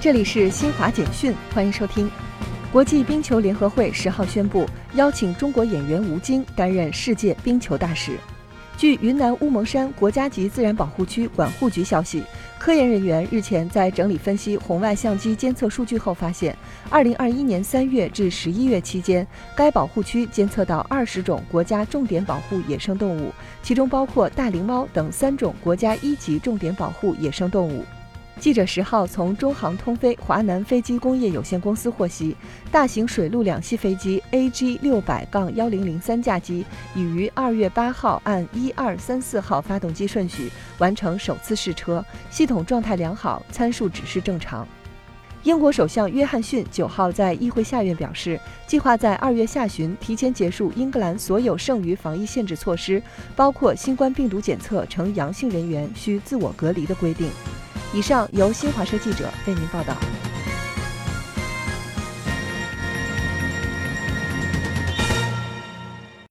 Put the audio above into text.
这里是新华简讯，欢迎收听。国际冰球联合会十号宣布，邀请中国演员吴京担任世界冰球大使。据云南乌蒙山国家级自然保护区管护局消息，科研人员日前在整理分析红外相机监测数据后发现，二零二一年三月至十一月期间，该保护区监测到二十种国家重点保护野生动物，其中包括大灵猫等三种国家一级重点保护野生动物。记者十号从中航通飞华南飞机工业有限公司获悉，大型水陆两栖飞机 AG 六百杠幺零零三架机已于二月八号按一二三四号发动机顺序完成首次试车，系统状态良好，参数指示正常。英国首相约翰逊九号在议会下院表示，计划在二月下旬提前结束英格兰所有剩余防疫限制措施，包括新冠病毒检测呈阳性人员需自我隔离的规定。以上由新华社记者为您报道。